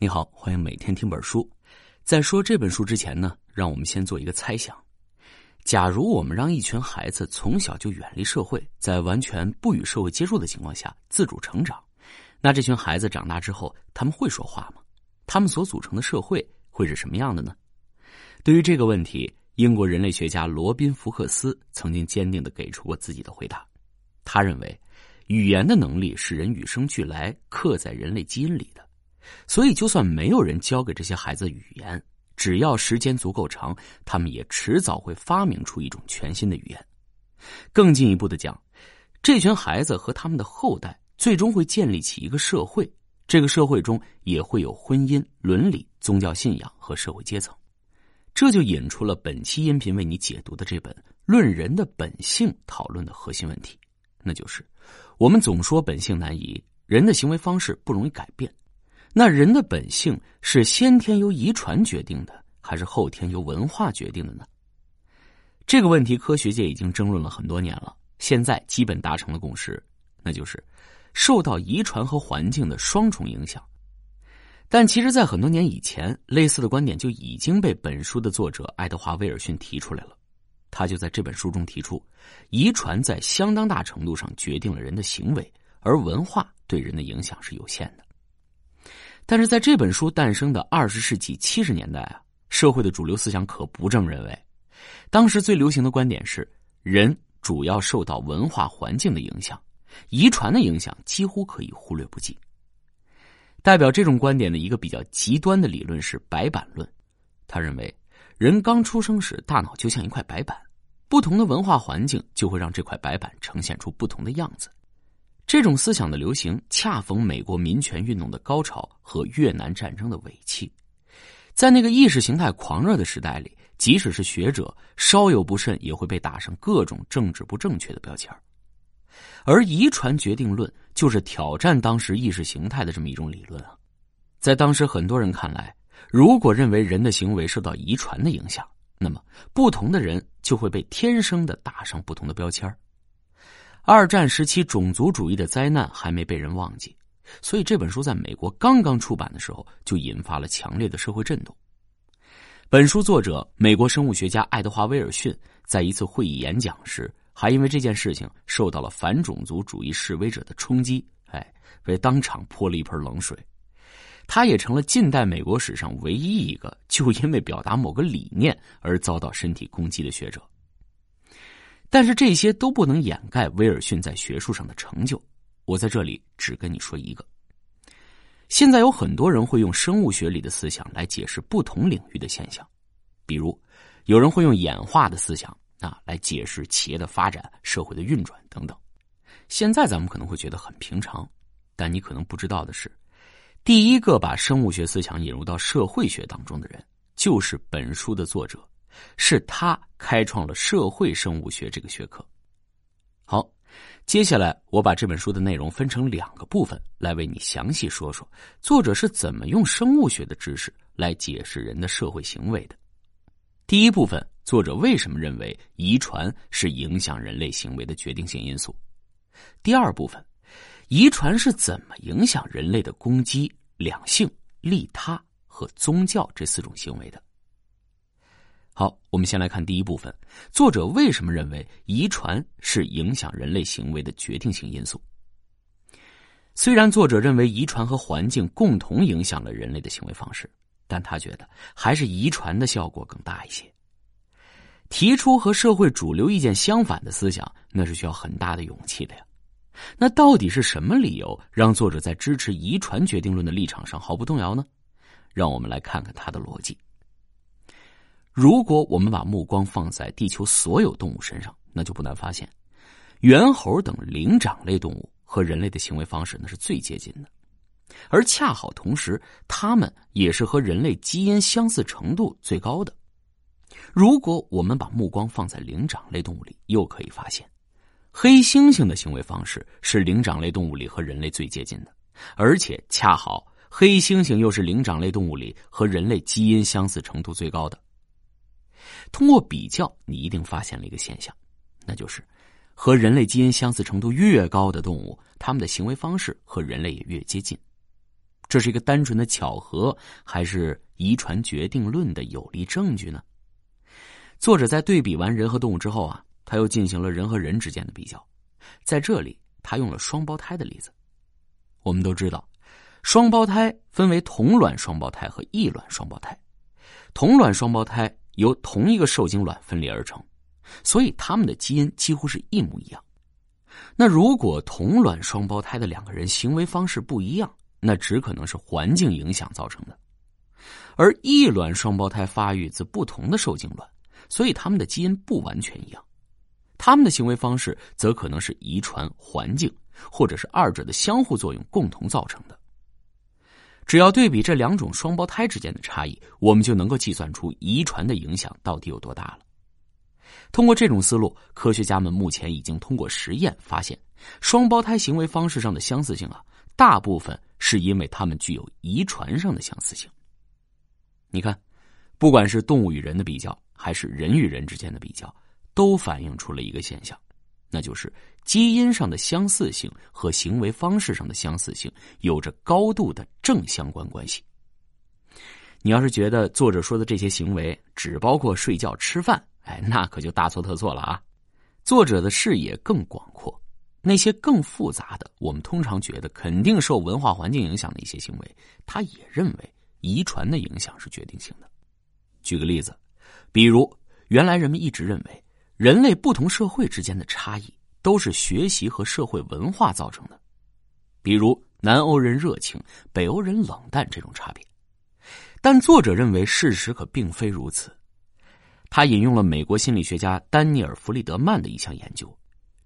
你好，欢迎每天听本书。在说这本书之前呢，让我们先做一个猜想：假如我们让一群孩子从小就远离社会，在完全不与社会接触的情况下自主成长，那这群孩子长大之后，他们会说话吗？他们所组成的社会会是什么样的呢？对于这个问题，英国人类学家罗宾·福克斯曾经坚定的给出过自己的回答。他认为，语言的能力是人与生俱来、刻在人类基因里的。所以，就算没有人教给这些孩子语言，只要时间足够长，他们也迟早会发明出一种全新的语言。更进一步的讲，这群孩子和他们的后代最终会建立起一个社会，这个社会中也会有婚姻、伦理、宗教信仰和社会阶层。这就引出了本期音频为你解读的这本《论人的本性》讨论的核心问题，那就是我们总说本性难移，人的行为方式不容易改变。那人的本性是先天由遗传决定的，还是后天由文化决定的呢？这个问题，科学界已经争论了很多年了，现在基本达成了共识，那就是受到遗传和环境的双重影响。但其实，在很多年以前，类似的观点就已经被本书的作者爱德华·威尔逊提出来了。他就在这本书中提出，遗传在相当大程度上决定了人的行为，而文化对人的影响是有限的。但是在这本书诞生的二十世纪七十年代啊，社会的主流思想可不这么认为。当时最流行的观点是，人主要受到文化环境的影响，遗传的影响几乎可以忽略不计。代表这种观点的一个比较极端的理论是白板论，他认为人刚出生时大脑就像一块白板，不同的文化环境就会让这块白板呈现出不同的样子。这种思想的流行，恰逢美国民权运动的高潮和越南战争的尾气，在那个意识形态狂热的时代里，即使是学者，稍有不慎也会被打上各种政治不正确的标签而遗传决定论就是挑战当时意识形态的这么一种理论啊。在当时很多人看来，如果认为人的行为受到遗传的影响，那么不同的人就会被天生的打上不同的标签二战时期种族主义的灾难还没被人忘记，所以这本书在美国刚刚出版的时候就引发了强烈的社会震动。本书作者美国生物学家爱德华·威尔逊在一次会议演讲时，还因为这件事情受到了反种族主义示威者的冲击，哎，被当场泼了一盆冷水。他也成了近代美国史上唯一一个就因为表达某个理念而遭到身体攻击的学者。但是这些都不能掩盖威尔逊在学术上的成就。我在这里只跟你说一个。现在有很多人会用生物学里的思想来解释不同领域的现象，比如有人会用演化的思想啊来解释企业的发展、社会的运转等等。现在咱们可能会觉得很平常，但你可能不知道的是，第一个把生物学思想引入到社会学当中的人，就是本书的作者。是他开创了社会生物学这个学科。好，接下来我把这本书的内容分成两个部分来为你详细说说，作者是怎么用生物学的知识来解释人的社会行为的。第一部分，作者为什么认为遗传是影响人类行为的决定性因素？第二部分，遗传是怎么影响人类的攻击、两性、利他和宗教这四种行为的？好，我们先来看第一部分，作者为什么认为遗传是影响人类行为的决定性因素？虽然作者认为遗传和环境共同影响了人类的行为方式，但他觉得还是遗传的效果更大一些。提出和社会主流意见相反的思想，那是需要很大的勇气的呀。那到底是什么理由让作者在支持遗传决定论的立场上毫不动摇呢？让我们来看看他的逻辑。如果我们把目光放在地球所有动物身上，那就不难发现，猿猴等灵长类动物和人类的行为方式那是最接近的，而恰好同时，它们也是和人类基因相似程度最高的。如果我们把目光放在灵长类动物里，又可以发现，黑猩猩的行为方式是灵长类动物里和人类最接近的，而且恰好黑猩猩又是灵长类动物里和人类基因相似程度最高的。通过比较，你一定发现了一个现象，那就是和人类基因相似程度越高的动物，它们的行为方式和人类也越接近。这是一个单纯的巧合，还是遗传决定论的有力证据呢？作者在对比完人和动物之后啊，他又进行了人和人之间的比较。在这里，他用了双胞胎的例子。我们都知道，双胞胎分为同卵双胞胎和异卵双胞胎。同卵双胞胎由同一个受精卵分裂而成，所以他们的基因几乎是一模一样。那如果同卵双胞胎的两个人行为方式不一样，那只可能是环境影响造成的，而异卵双胞胎发育自不同的受精卵，所以他们的基因不完全一样，他们的行为方式则可能是遗传、环境，或者是二者的相互作用共同造成的。只要对比这两种双胞胎之间的差异，我们就能够计算出遗传的影响到底有多大了。通过这种思路，科学家们目前已经通过实验发现，双胞胎行为方式上的相似性啊，大部分。是因为它们具有遗传上的相似性。你看，不管是动物与人的比较，还是人与人之间的比较，都反映出了一个现象，那就是基因上的相似性和行为方式上的相似性有着高度的正相关关系。你要是觉得作者说的这些行为只包括睡觉、吃饭，哎，那可就大错特错了啊！作者的视野更广阔。那些更复杂的，我们通常觉得肯定受文化环境影响的一些行为，他也认为遗传的影响是决定性的。举个例子，比如原来人们一直认为人类不同社会之间的差异都是学习和社会文化造成的，比如南欧人热情，北欧人冷淡这种差别。但作者认为事实可并非如此。他引用了美国心理学家丹尼尔·弗里德曼的一项研究。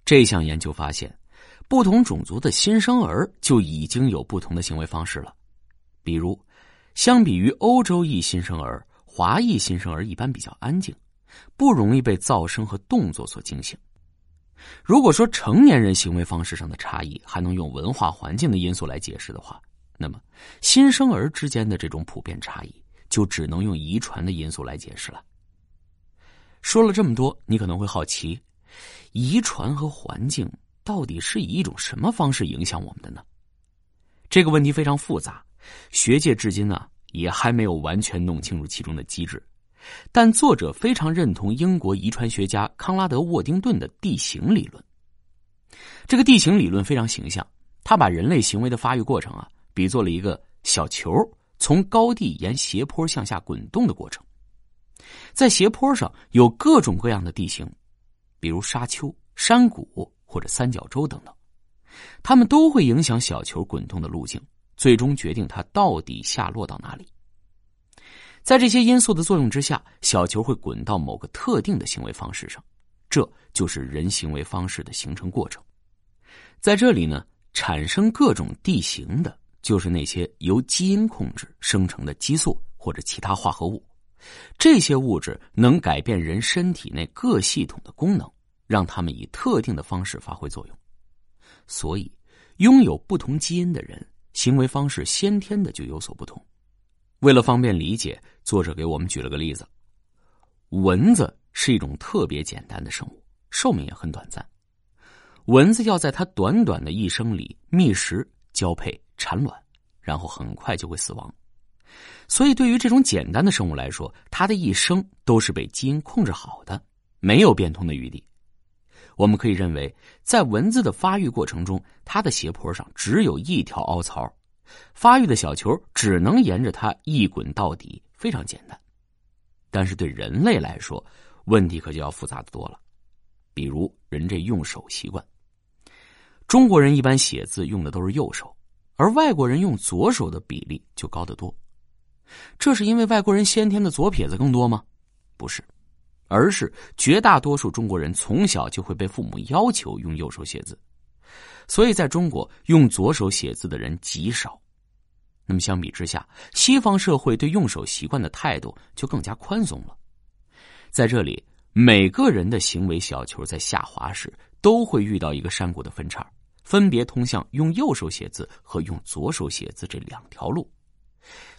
这项研究发现，不同种族的新生儿就已经有不同的行为方式了。比如，相比于欧洲裔新生儿，华裔新生儿一般比较安静，不容易被噪声和动作所惊醒。如果说成年人行为方式上的差异还能用文化环境的因素来解释的话，那么新生儿之间的这种普遍差异就只能用遗传的因素来解释了。说了这么多，你可能会好奇。遗传和环境到底是以一种什么方式影响我们的呢？这个问题非常复杂，学界至今呢也还没有完全弄清楚其中的机制。但作者非常认同英国遗传学家康拉德·沃丁顿的地形理论。这个地形理论非常形象，他把人类行为的发育过程啊比作了一个小球从高地沿斜坡向下滚动的过程，在斜坡上有各种各样的地形。比如沙丘、山谷或者三角洲等等，它们都会影响小球滚动的路径，最终决定它到底下落到哪里。在这些因素的作用之下，小球会滚到某个特定的行为方式上，这就是人行为方式的形成过程。在这里呢，产生各种地形的，就是那些由基因控制生成的激素或者其他化合物。这些物质能改变人身体内各系统的功能，让他们以特定的方式发挥作用。所以，拥有不同基因的人，行为方式先天的就有所不同。为了方便理解，作者给我们举了个例子：蚊子是一种特别简单的生物，寿命也很短暂。蚊子要在它短短的一生里觅食、交配、产卵，然后很快就会死亡。所以，对于这种简单的生物来说，它的一生都是被基因控制好的，没有变通的余地。我们可以认为，在蚊子的发育过程中，它的斜坡上只有一条凹槽，发育的小球只能沿着它一滚到底，非常简单。但是对人类来说，问题可就要复杂的多了。比如，人这用手习惯，中国人一般写字用的都是右手，而外国人用左手的比例就高得多。这是因为外国人先天的左撇子更多吗？不是，而是绝大多数中国人从小就会被父母要求用右手写字，所以在中国用左手写字的人极少。那么相比之下，西方社会对用手习惯的态度就更加宽松了。在这里，每个人的行为小球在下滑时都会遇到一个山谷的分叉，分别通向用右手写字和用左手写字这两条路。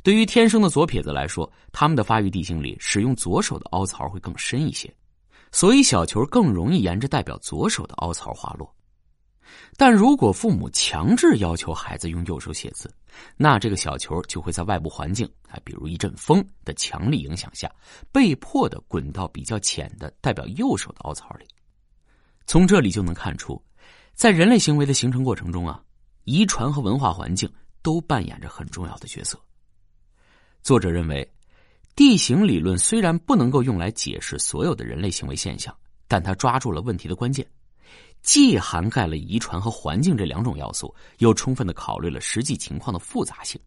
对于天生的左撇子来说，他们的发育地形里使用左手的凹槽会更深一些，所以小球更容易沿着代表左手的凹槽滑落。但如果父母强制要求孩子用右手写字，那这个小球就会在外部环境啊，比如一阵风的强力影响下，被迫的滚到比较浅的代表右手的凹槽里。从这里就能看出，在人类行为的形成过程中啊，遗传和文化环境都扮演着很重要的角色。作者认为，地形理论虽然不能够用来解释所有的人类行为现象，但他抓住了问题的关键。既涵盖了遗传和环境这两种要素，又充分的考虑了实际情况的复杂性。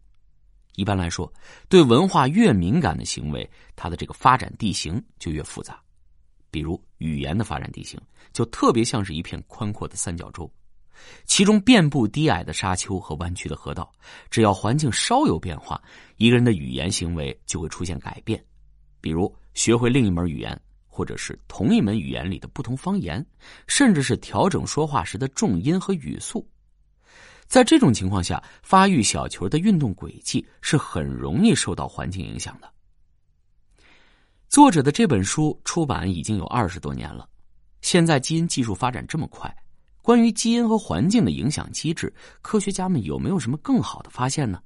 一般来说，对文化越敏感的行为，它的这个发展地形就越复杂。比如语言的发展地形，就特别像是一片宽阔的三角洲，其中遍布低矮的沙丘和弯曲的河道。只要环境稍有变化，一个人的语言行为就会出现改变。比如学会另一门语言。或者是同一门语言里的不同方言，甚至是调整说话时的重音和语速，在这种情况下，发育小球的运动轨迹是很容易受到环境影响的。作者的这本书出版已经有二十多年了，现在基因技术发展这么快，关于基因和环境的影响机制，科学家们有没有什么更好的发现呢？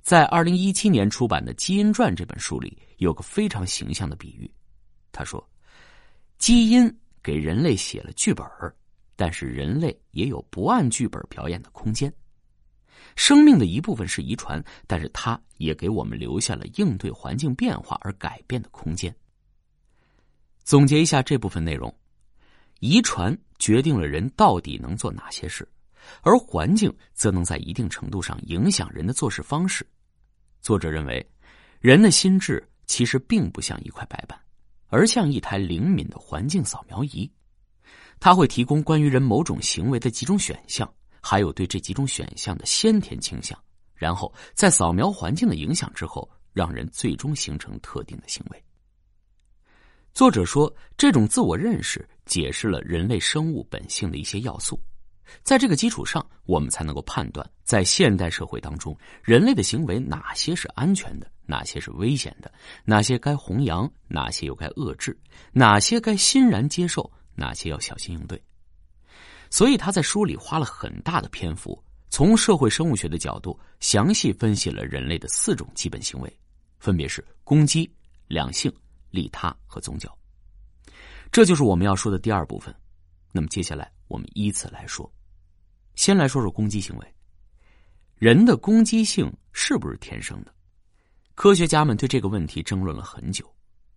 在二零一七年出版的《基因传》这本书里，有个非常形象的比喻。他说：“基因给人类写了剧本但是人类也有不按剧本表演的空间。生命的一部分是遗传，但是它也给我们留下了应对环境变化而改变的空间。”总结一下这部分内容：遗传决定了人到底能做哪些事，而环境则能在一定程度上影响人的做事方式。作者认为，人的心智其实并不像一块白板。而像一台灵敏的环境扫描仪，它会提供关于人某种行为的几种选项，还有对这几种选项的先天倾向，然后在扫描环境的影响之后，让人最终形成特定的行为。作者说，这种自我认识解释了人类生物本性的一些要素，在这个基础上，我们才能够判断在现代社会当中，人类的行为哪些是安全的。哪些是危险的？哪些该弘扬？哪些又该遏制？哪些该欣然接受？哪些要小心应对？所以他在书里花了很大的篇幅，从社会生物学的角度详细分析了人类的四种基本行为，分别是攻击、两性、利他和宗教。这就是我们要说的第二部分。那么接下来我们依次来说，先来说说攻击行为。人的攻击性是不是天生的？科学家们对这个问题争论了很久。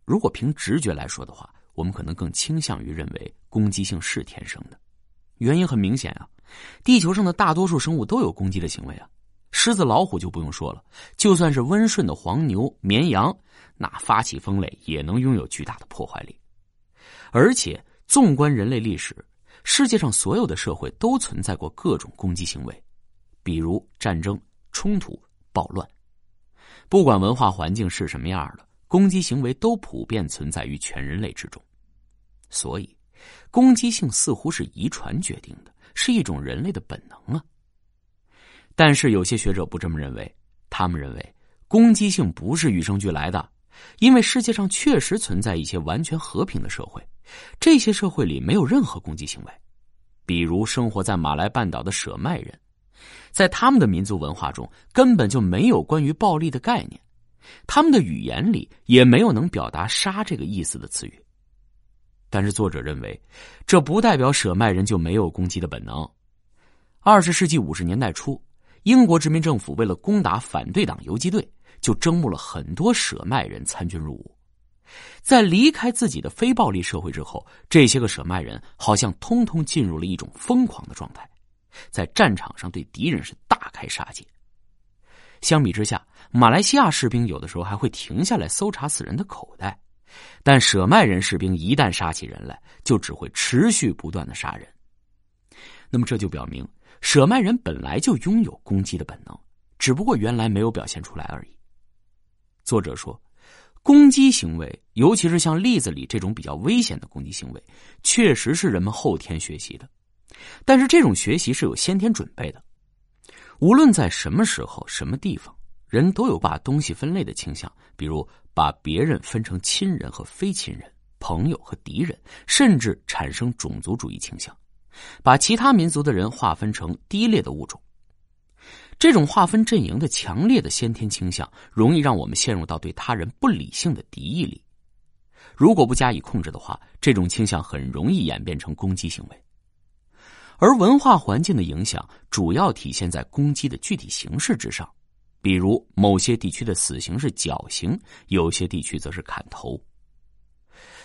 如果凭直觉来说的话，我们可能更倾向于认为攻击性是天生的。原因很明显啊，地球上的大多数生物都有攻击的行为啊。狮子、老虎就不用说了，就算是温顺的黄牛、绵羊，那发起疯来也能拥有巨大的破坏力。而且，纵观人类历史，世界上所有的社会都存在过各种攻击行为，比如战争、冲突、暴乱。不管文化环境是什么样的，攻击行为都普遍存在于全人类之中，所以，攻击性似乎是遗传决定的，是一种人类的本能啊。但是有些学者不这么认为，他们认为攻击性不是与生俱来的，因为世界上确实存在一些完全和平的社会，这些社会里没有任何攻击行为，比如生活在马来半岛的舍麦人。在他们的民族文化中，根本就没有关于暴力的概念，他们的语言里也没有能表达“杀”这个意思的词语。但是作者认为，这不代表舍麦人就没有攻击的本能。二十世纪五十年代初，英国殖民政府为了攻打反对党游击队，就征募了很多舍麦人参军入伍。在离开自己的非暴力社会之后，这些个舍麦人好像通通进入了一种疯狂的状态。在战场上对敌人是大开杀戒。相比之下，马来西亚士兵有的时候还会停下来搜查死人的口袋，但舍麦人士兵一旦杀起人来，就只会持续不断的杀人。那么这就表明，舍麦人本来就拥有攻击的本能，只不过原来没有表现出来而已。作者说，攻击行为，尤其是像例子里这种比较危险的攻击行为，确实是人们后天学习的。但是这种学习是有先天准备的，无论在什么时候、什么地方，人都有把东西分类的倾向，比如把别人分成亲人和非亲人、朋友和敌人，甚至产生种族主义倾向。把其他民族的人划分成低劣的物种。这种划分阵营的强烈的先天倾向，容易让我们陷入到对他人不理性的敌意里。如果不加以控制的话，这种倾向很容易演变成攻击行为。而文化环境的影响主要体现在攻击的具体形式之上，比如某些地区的死刑是绞刑，有些地区则是砍头。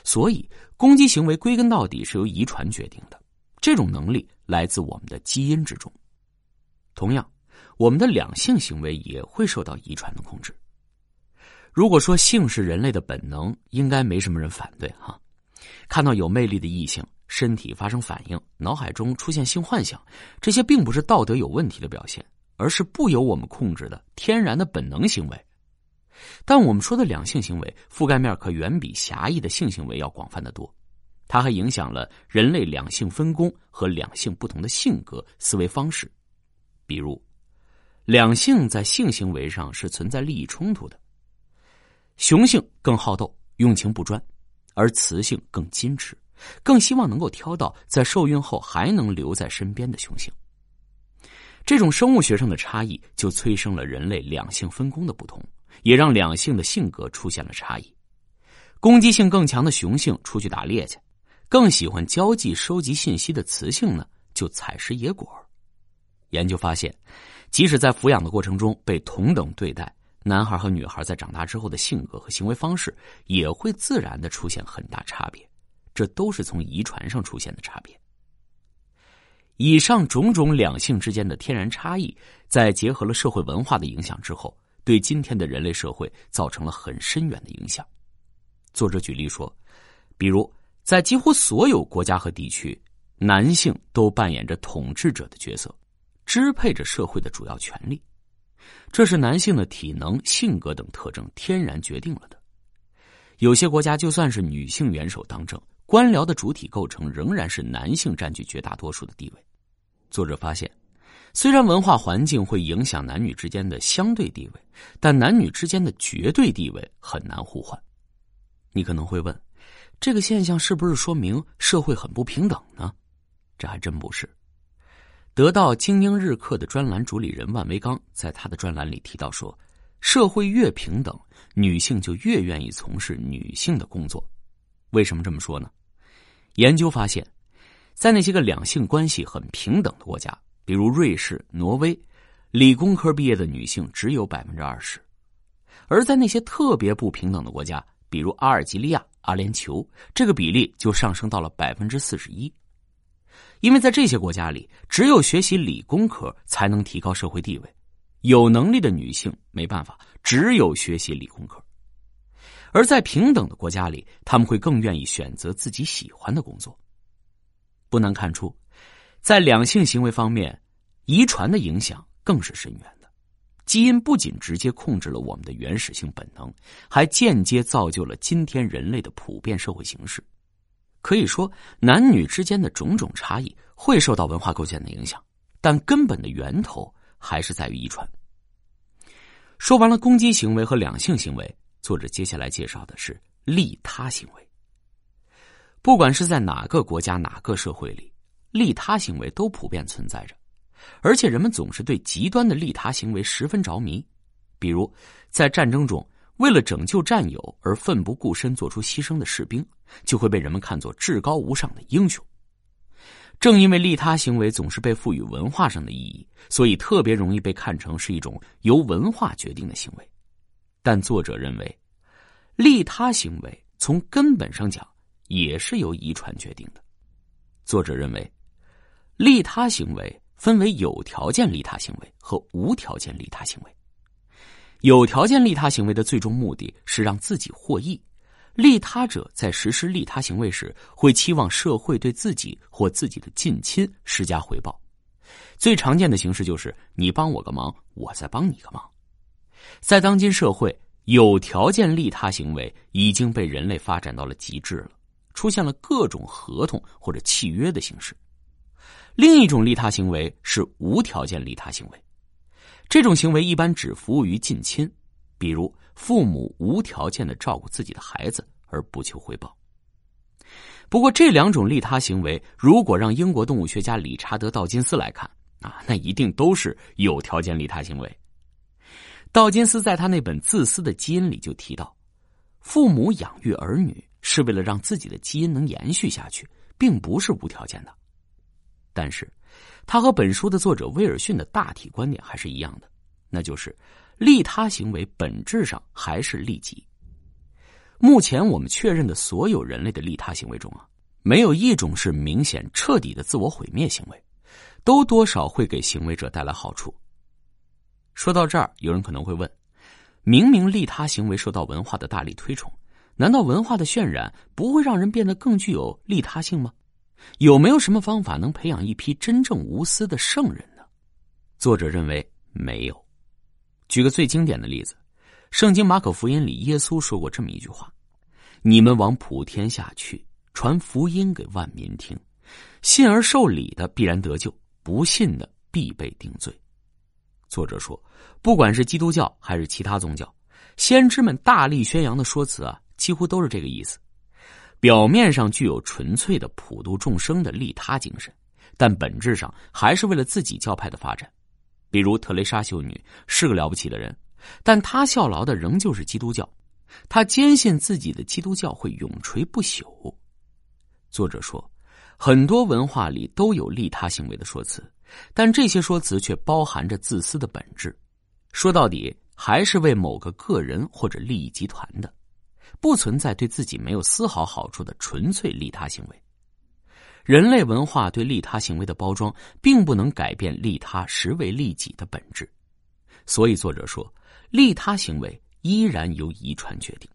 所以，攻击行为归根到底是由遗传决定的，这种能力来自我们的基因之中。同样，我们的两性行为也会受到遗传的控制。如果说性是人类的本能，应该没什么人反对哈。看到有魅力的异性。身体发生反应，脑海中出现性幻想，这些并不是道德有问题的表现，而是不由我们控制的天然的本能行为。但我们说的两性行为覆盖面可远比狭义的性行为要广泛的多，它还影响了人类两性分工和两性不同的性格思维方式。比如，两性在性行为上是存在利益冲突的，雄性更好斗，用情不专，而雌性更矜持。更希望能够挑到在受孕后还能留在身边的雄性。这种生物学上的差异就催生了人类两性分工的不同，也让两性的性格出现了差异。攻击性更强的雄性出去打猎去，更喜欢交际收集信息的雌性呢就采食野果。研究发现，即使在抚养的过程中被同等对待，男孩和女孩在长大之后的性格和行为方式也会自然的出现很大差别。这都是从遗传上出现的差别。以上种种两性之间的天然差异，在结合了社会文化的影响之后，对今天的人类社会造成了很深远的影响。作者举例说，比如在几乎所有国家和地区，男性都扮演着统治者的角色，支配着社会的主要权利，这是男性的体能、性格等特征天然决定了的。有些国家就算是女性元首当政。官僚的主体构成仍然是男性占据绝大多数的地位。作者发现，虽然文化环境会影响男女之间的相对地位，但男女之间的绝对地位很难互换。你可能会问，这个现象是不是说明社会很不平等呢？这还真不是。得到精英日课的专栏主理人万维刚在他的专栏里提到说，社会越平等，女性就越愿意从事女性的工作。为什么这么说呢？研究发现，在那些个两性关系很平等的国家，比如瑞士、挪威，理工科毕业的女性只有百分之二十；而在那些特别不平等的国家，比如阿尔及利亚、阿联酋，这个比例就上升到了百分之四十一。因为在这些国家里，只有学习理工科才能提高社会地位，有能力的女性没办法，只有学习理工科。而在平等的国家里，他们会更愿意选择自己喜欢的工作。不难看出，在两性行为方面，遗传的影响更是深远的。基因不仅直接控制了我们的原始性本能，还间接造就了今天人类的普遍社会形式。可以说，男女之间的种种差异会受到文化构建的影响，但根本的源头还是在于遗传。说完了攻击行为和两性行为。作者接下来介绍的是利他行为。不管是在哪个国家、哪个社会里，利他行为都普遍存在着，而且人们总是对极端的利他行为十分着迷。比如，在战争中，为了拯救战友而奋不顾身做出牺牲的士兵，就会被人们看作至高无上的英雄。正因为利他行为总是被赋予文化上的意义，所以特别容易被看成是一种由文化决定的行为。但作者认为，利他行为从根本上讲也是由遗传决定的。作者认为，利他行为分为有条件利他行为和无条件利他行为。有条件利他行为的最终目的是让自己获益，利他者在实施利他行为时会期望社会对自己或自己的近亲施加回报。最常见的形式就是你帮我个忙，我再帮你个忙。在当今社会，有条件利他行为已经被人类发展到了极致了，出现了各种合同或者契约的形式。另一种利他行为是无条件利他行为，这种行为一般只服务于近亲，比如父母无条件的照顾自己的孩子而不求回报。不过，这两种利他行为，如果让英国动物学家理查德·道金斯来看啊，那一定都是有条件利他行为。道金斯在他那本《自私的基因》里就提到，父母养育儿女是为了让自己的基因能延续下去，并不是无条件的。但是，他和本书的作者威尔逊的大体观点还是一样的，那就是利他行为本质上还是利己。目前我们确认的所有人类的利他行为中啊，没有一种是明显彻底的自我毁灭行为，都多少会给行为者带来好处。说到这儿，有人可能会问：明明利他行为受到文化的大力推崇，难道文化的渲染不会让人变得更具有利他性吗？有没有什么方法能培养一批真正无私的圣人呢？作者认为没有。举个最经典的例子。圣经马可福音里，耶稣说过这么一句话：“你们往普天下去，传福音给万民听。信而受礼的必然得救，不信的必被定罪。”作者说，不管是基督教还是其他宗教，先知们大力宣扬的说辞啊，几乎都是这个意思。表面上具有纯粹的普度众生的利他精神，但本质上还是为了自己教派的发展。比如特蕾莎修女是个了不起的人。但她效劳的仍旧是基督教，他坚信自己的基督教会永垂不朽。作者说，很多文化里都有利他行为的说辞，但这些说辞却包含着自私的本质，说到底还是为某个个人或者利益集团的，不存在对自己没有丝毫好处的纯粹利他行为。人类文化对利他行为的包装，并不能改变利他实为利己的本质，所以作者说。利他行为依然由遗传决定。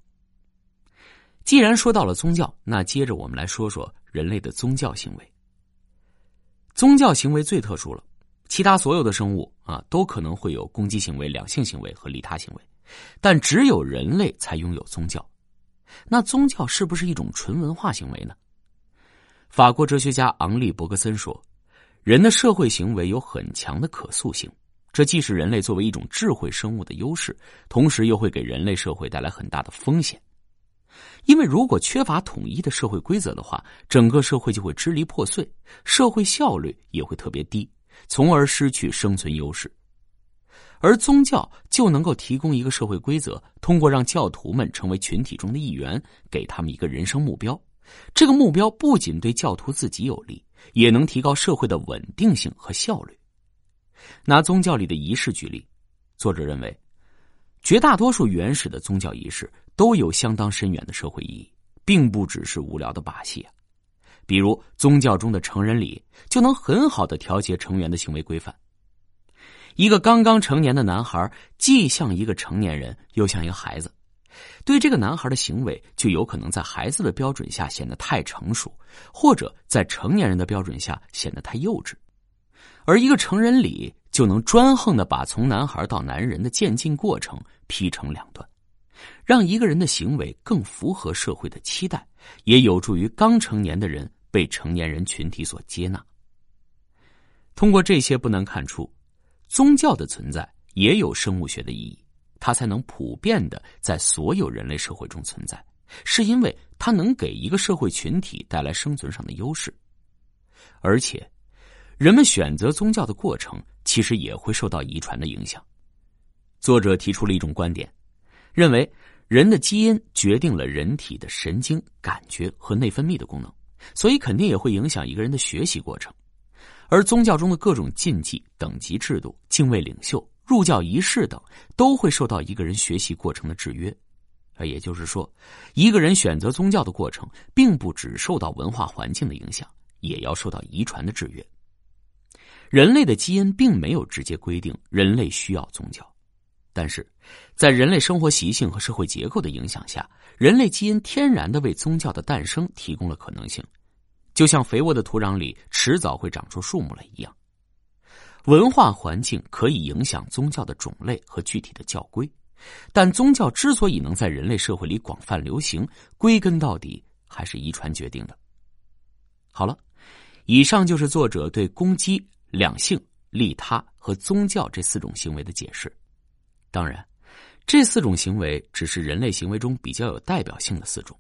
既然说到了宗教，那接着我们来说说人类的宗教行为。宗教行为最特殊了，其他所有的生物啊都可能会有攻击行为、两性行为和利他行为，但只有人类才拥有宗教。那宗教是不是一种纯文化行为呢？法国哲学家昂利·伯格森说：“人的社会行为有很强的可塑性。”这既是人类作为一种智慧生物的优势，同时又会给人类社会带来很大的风险。因为如果缺乏统一的社会规则的话，整个社会就会支离破碎，社会效率也会特别低，从而失去生存优势。而宗教就能够提供一个社会规则，通过让教徒们成为群体中的一员，给他们一个人生目标。这个目标不仅对教徒自己有利，也能提高社会的稳定性和效率。拿宗教里的仪式举例，作者认为，绝大多数原始的宗教仪式都有相当深远的社会意义，并不只是无聊的把戏。比如宗教中的成人礼，就能很好的调节成员的行为规范。一个刚刚成年的男孩，既像一个成年人，又像一个孩子，对这个男孩的行为，就有可能在孩子的标准下显得太成熟，或者在成年人的标准下显得太幼稚。而一个成人礼就能专横的把从男孩到男人的渐进过程劈成两段，让一个人的行为更符合社会的期待，也有助于刚成年的人被成年人群体所接纳。通过这些不难看出，宗教的存在也有生物学的意义，它才能普遍的在所有人类社会中存在，是因为它能给一个社会群体带来生存上的优势，而且。人们选择宗教的过程，其实也会受到遗传的影响。作者提出了一种观点，认为人的基因决定了人体的神经、感觉和内分泌的功能，所以肯定也会影响一个人的学习过程。而宗教中的各种禁忌、等级制度、敬畏领袖、入教仪式等，都会受到一个人学习过程的制约。啊，也就是说，一个人选择宗教的过程，并不只受到文化环境的影响，也要受到遗传的制约。人类的基因并没有直接规定人类需要宗教，但是，在人类生活习性和社会结构的影响下，人类基因天然的为宗教的诞生提供了可能性，就像肥沃的土壤里迟早会长出树木来一样。文化环境可以影响宗教的种类和具体的教规，但宗教之所以能在人类社会里广泛流行，归根到底还是遗传决定的。好了，以上就是作者对攻击。两性、利他和宗教这四种行为的解释，当然，这四种行为只是人类行为中比较有代表性的四种，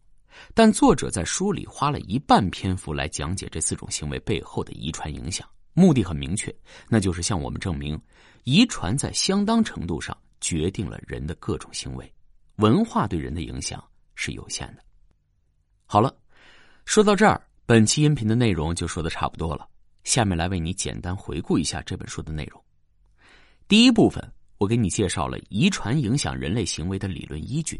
但作者在书里花了一半篇幅来讲解这四种行为背后的遗传影响，目的很明确，那就是向我们证明，遗传在相当程度上决定了人的各种行为，文化对人的影响是有限的。好了，说到这儿，本期音频的内容就说的差不多了。下面来为你简单回顾一下这本书的内容。第一部分，我给你介绍了遗传影响人类行为的理论依据。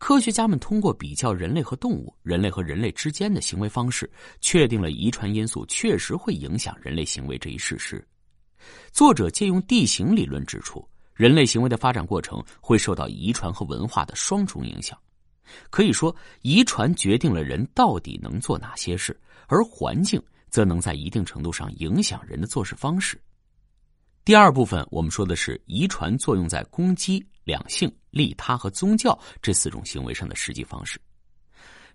科学家们通过比较人类和动物、人类和人类之间的行为方式，确定了遗传因素确实会影响人类行为这一事实。作者借用地形理论指出，人类行为的发展过程会受到遗传和文化的双重影响。可以说，遗传决定了人到底能做哪些事，而环境则能在一定程度上影响人的做事方式。第二部分，我们说的是遗传作用在攻击。两性、利他和宗教这四种行为上的实际方式，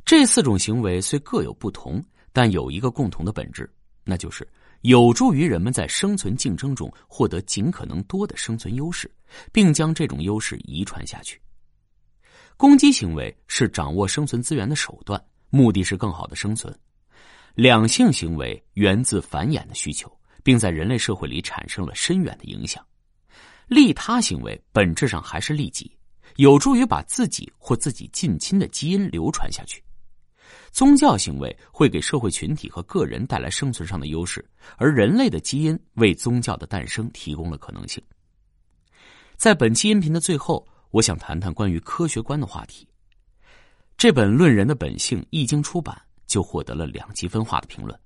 这四种行为虽各有不同，但有一个共同的本质，那就是有助于人们在生存竞争中获得尽可能多的生存优势，并将这种优势遗传下去。攻击行为是掌握生存资源的手段，目的是更好的生存；两性行为源自繁衍的需求，并在人类社会里产生了深远的影响。利他行为本质上还是利己，有助于把自己或自己近亲的基因流传下去。宗教行为会给社会群体和个人带来生存上的优势，而人类的基因为宗教的诞生提供了可能性。在本期音频的最后，我想谈谈关于科学观的话题。这本《论人的本性》一经出版，就获得了两极分化的评论，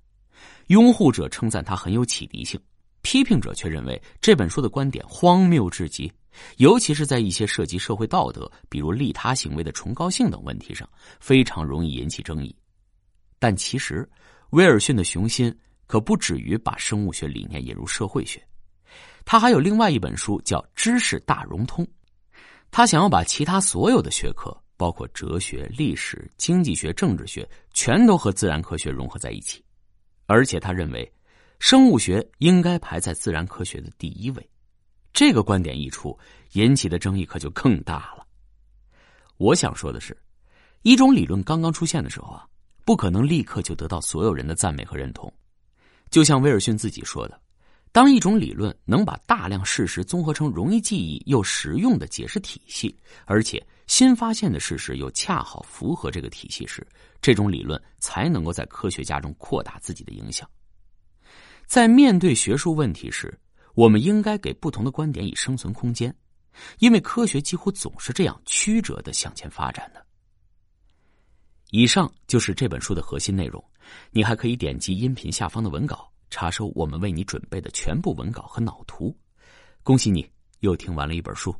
拥护者称赞它很有启迪性。批评者却认为这本书的观点荒谬至极，尤其是在一些涉及社会道德，比如利他行为的崇高性等问题上，非常容易引起争议。但其实，威尔逊的雄心可不止于把生物学理念引入社会学，他还有另外一本书叫《知识大融通》，他想要把其他所有的学科，包括哲学、历史、经济学、政治学，全都和自然科学融合在一起，而且他认为。生物学应该排在自然科学的第一位，这个观点一出，引起的争议可就更大了。我想说的是，一种理论刚刚出现的时候啊，不可能立刻就得到所有人的赞美和认同。就像威尔逊自己说的，当一种理论能把大量事实综合成容易记忆又实用的解释体系，而且新发现的事实又恰好符合这个体系时，这种理论才能够在科学家中扩大自己的影响。在面对学术问题时，我们应该给不同的观点以生存空间，因为科学几乎总是这样曲折的向前发展的。以上就是这本书的核心内容，你还可以点击音频下方的文稿，查收我们为你准备的全部文稿和脑图。恭喜你又听完了一本书。